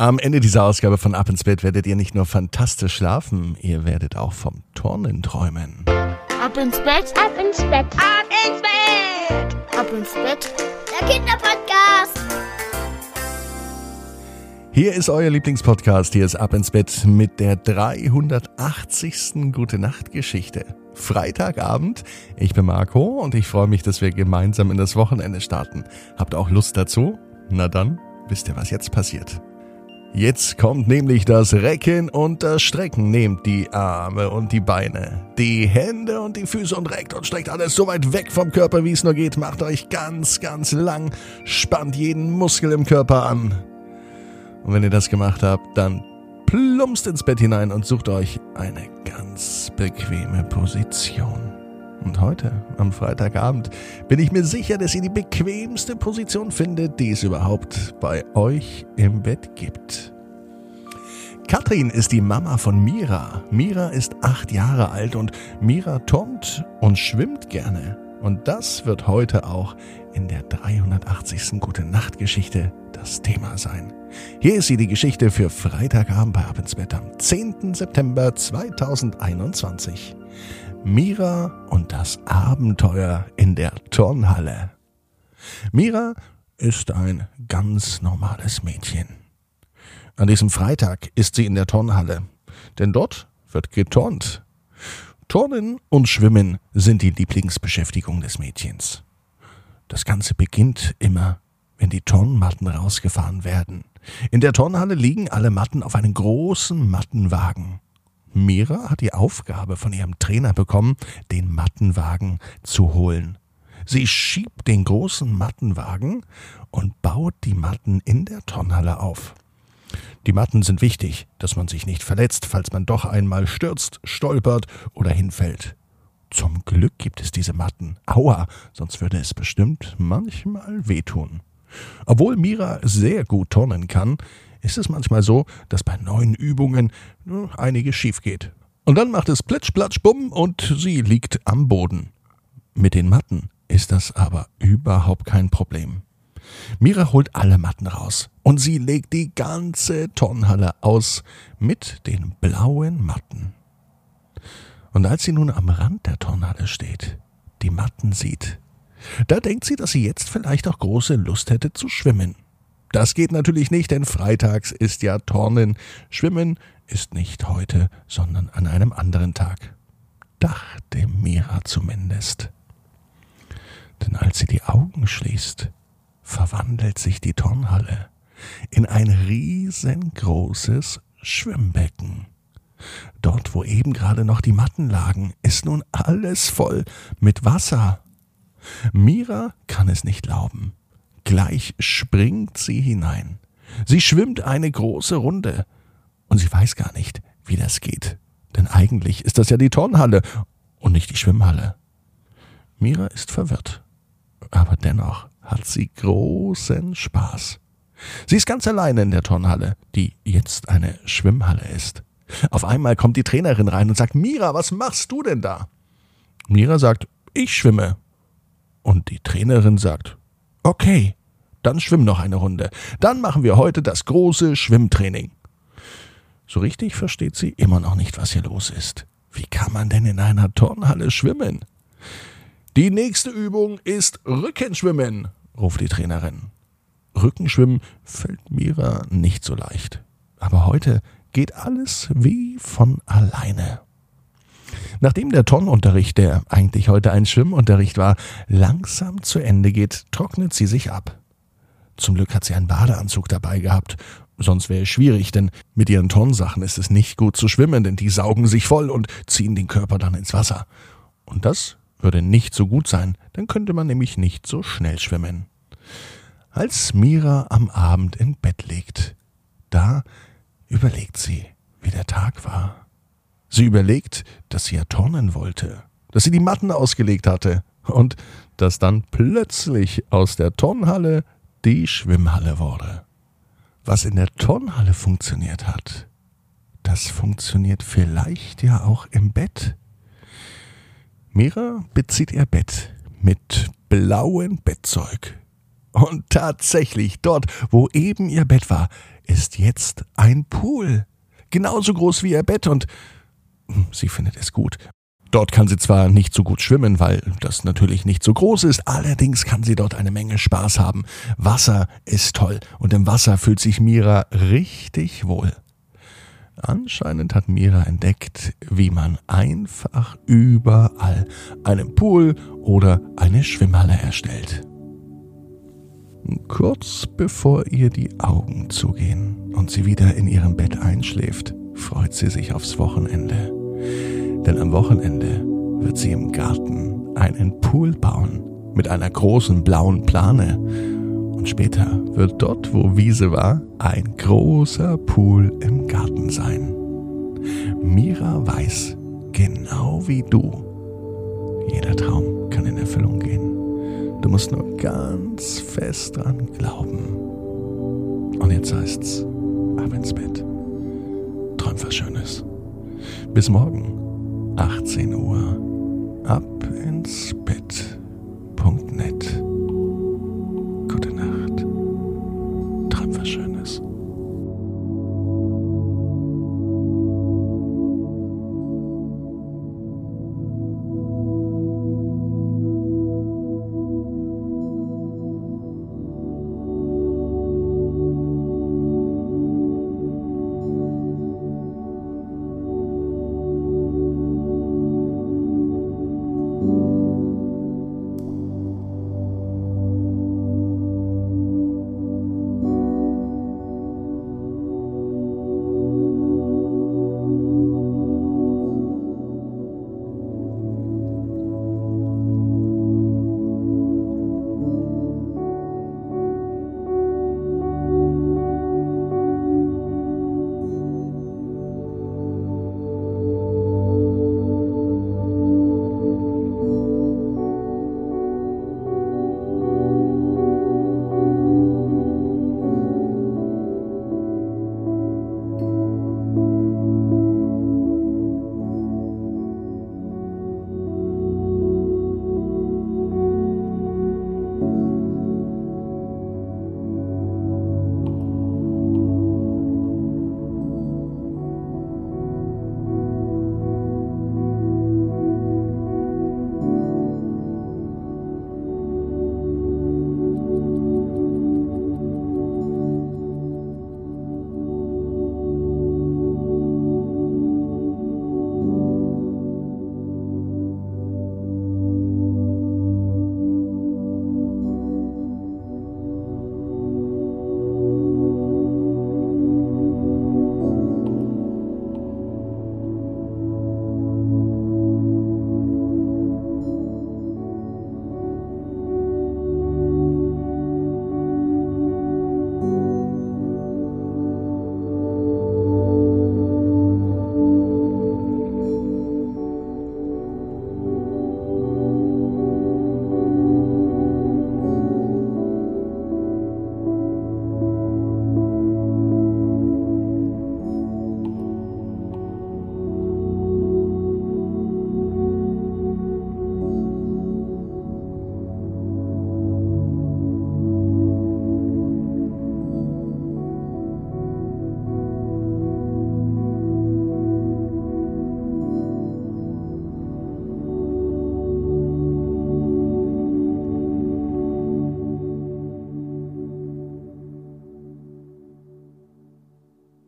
Am Ende dieser Ausgabe von Ab ins Bett werdet ihr nicht nur fantastisch schlafen, ihr werdet auch vom Turnen träumen. Ab ins Bett, Ab ins Bett, ab ins Bett, ab ins Bett. der Kinderpodcast. Hier ist euer Lieblingspodcast, hier ist Ab ins Bett mit der 380. Gute Nacht Geschichte. Freitagabend, ich bin Marco und ich freue mich, dass wir gemeinsam in das Wochenende starten. Habt auch Lust dazu? Na dann, wisst ihr, was jetzt passiert? Jetzt kommt nämlich das Recken und das Strecken. Nehmt die Arme und die Beine, die Hände und die Füße und reckt und streckt alles so weit weg vom Körper, wie es nur geht. Macht euch ganz, ganz lang, spannt jeden Muskel im Körper an. Und wenn ihr das gemacht habt, dann plumpst ins Bett hinein und sucht euch eine ganz bequeme Position. Und heute, am Freitagabend, bin ich mir sicher, dass ihr die bequemste Position findet, die es überhaupt bei euch im Bett gibt. Katrin ist die Mama von Mira. Mira ist acht Jahre alt und Mira turnt und schwimmt gerne. Und das wird heute auch in der 380. Gute Nacht Geschichte das Thema sein. Hier ist sie die Geschichte für Freitagabend bei Ab ins Bett am 10. September 2021. Mira und das Abenteuer in der Turnhalle. Mira ist ein ganz normales Mädchen. An diesem Freitag ist sie in der Turnhalle, denn dort wird geturnt. Turnen und Schwimmen sind die Lieblingsbeschäftigung des Mädchens. Das Ganze beginnt immer, wenn die Turnmatten rausgefahren werden. In der Turnhalle liegen alle Matten auf einem großen Mattenwagen. Mira hat die Aufgabe von ihrem Trainer bekommen, den Mattenwagen zu holen. Sie schiebt den großen Mattenwagen und baut die Matten in der Turnhalle auf. Die Matten sind wichtig, dass man sich nicht verletzt, falls man doch einmal stürzt, stolpert oder hinfällt. Zum Glück gibt es diese Matten. Aua, sonst würde es bestimmt manchmal wehtun. Obwohl Mira sehr gut turnen kann, ist es manchmal so, dass bei neuen Übungen äh, einiges schief geht. Und dann macht es plitsch, platsch, bumm und sie liegt am Boden. Mit den Matten ist das aber überhaupt kein Problem. Mira holt alle Matten raus und sie legt die ganze Turnhalle aus mit den blauen Matten. Und als sie nun am Rand der Turnhalle steht, die Matten sieht, da denkt sie, dass sie jetzt vielleicht auch große Lust hätte zu schwimmen. Das geht natürlich nicht, denn freitags ist ja Turnen. Schwimmen ist nicht heute, sondern an einem anderen Tag. Dachte Mira zumindest. Denn als sie die Augen schließt, verwandelt sich die Turnhalle in ein riesengroßes Schwimmbecken. Dort, wo eben gerade noch die Matten lagen, ist nun alles voll mit Wasser. Mira kann es nicht glauben. Gleich springt sie hinein. Sie schwimmt eine große Runde. Und sie weiß gar nicht, wie das geht. Denn eigentlich ist das ja die Turnhalle und nicht die Schwimmhalle. Mira ist verwirrt. Aber dennoch hat sie großen Spaß. Sie ist ganz alleine in der Turnhalle, die jetzt eine Schwimmhalle ist. Auf einmal kommt die Trainerin rein und sagt, Mira, was machst du denn da? Mira sagt, ich schwimme. Und die Trainerin sagt, okay, dann schwimm noch eine Runde. Dann machen wir heute das große Schwimmtraining. So richtig versteht sie immer noch nicht, was hier los ist. Wie kann man denn in einer Turnhalle schwimmen? Die nächste Übung ist Rückenschwimmen, ruft die Trainerin. Rückenschwimmen fällt Mira nicht so leicht. Aber heute geht alles wie von alleine. Nachdem der Turnunterricht, der eigentlich heute ein Schwimmunterricht war, langsam zu Ende geht, trocknet sie sich ab. Zum Glück hat sie einen Badeanzug dabei gehabt. Sonst wäre es schwierig, denn mit ihren Turnsachen ist es nicht gut zu schwimmen, denn die saugen sich voll und ziehen den Körper dann ins Wasser. Und das würde nicht so gut sein, dann könnte man nämlich nicht so schnell schwimmen. Als Mira am Abend im Bett liegt, da überlegt sie, wie der Tag war. Sie überlegt, dass sie ja turnen wollte, dass sie die Matten ausgelegt hatte und dass dann plötzlich aus der Turnhalle die Schwimmhalle wurde. Was in der Turnhalle funktioniert hat, das funktioniert vielleicht ja auch im Bett. Mira bezieht ihr Bett mit blauem Bettzeug. Und tatsächlich, dort, wo eben ihr Bett war, ist jetzt ein Pool. Genauso groß wie ihr Bett und sie findet es gut. Dort kann sie zwar nicht so gut schwimmen, weil das natürlich nicht so groß ist, allerdings kann sie dort eine Menge Spaß haben. Wasser ist toll und im Wasser fühlt sich Mira richtig wohl. Anscheinend hat Mira entdeckt, wie man einfach überall einen Pool oder eine Schwimmhalle erstellt. Kurz bevor ihr die Augen zugehen und sie wieder in ihrem Bett einschläft, freut sie sich aufs Wochenende. Denn am Wochenende wird sie im Garten einen Pool bauen mit einer großen blauen Plane. Und später wird dort, wo Wiese war, ein großer Pool im Garten sein. Mira weiß, genau wie du, jeder Traum kann in Erfüllung gehen. Du musst nur ganz fest dran glauben. Und jetzt heißt's, ab ins Bett. Träum was Schönes. Bis morgen. 18 Uhr ab ins Bett.net.